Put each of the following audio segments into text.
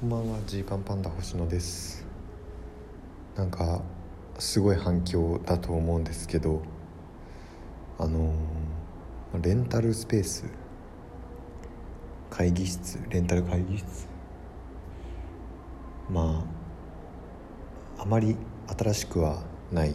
こんばんは。ジーパンパンダ星野です。なんかすごい反響だと思うんですけどあのレンタルスペース会議室レンタル会議室？まああまり新しくはない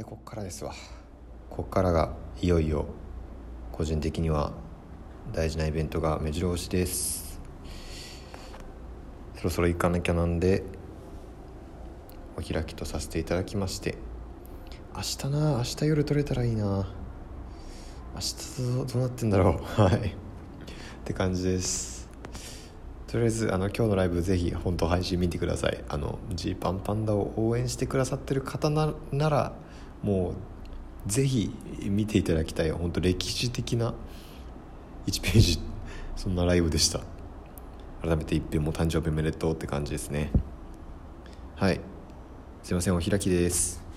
でこっからですわ。こっからがいよいよ個人的には大事なイベントが目白押しです。そろそろ行かなきゃなんでお開きとさせていただきまして。明日な明日夜撮れたらいいな。明日どうなってんだろう。はい。って感じです。とりあえずあの今日のライブぜひ本当配信見てください。あのジーパンパンダを応援してくださってる方ならもうぜひ見ていただきたい本当歴史的な1ページ そんなライブでした。改めて一遍も誕生日おめでとうって感じですね。はい。すいませんお開きです。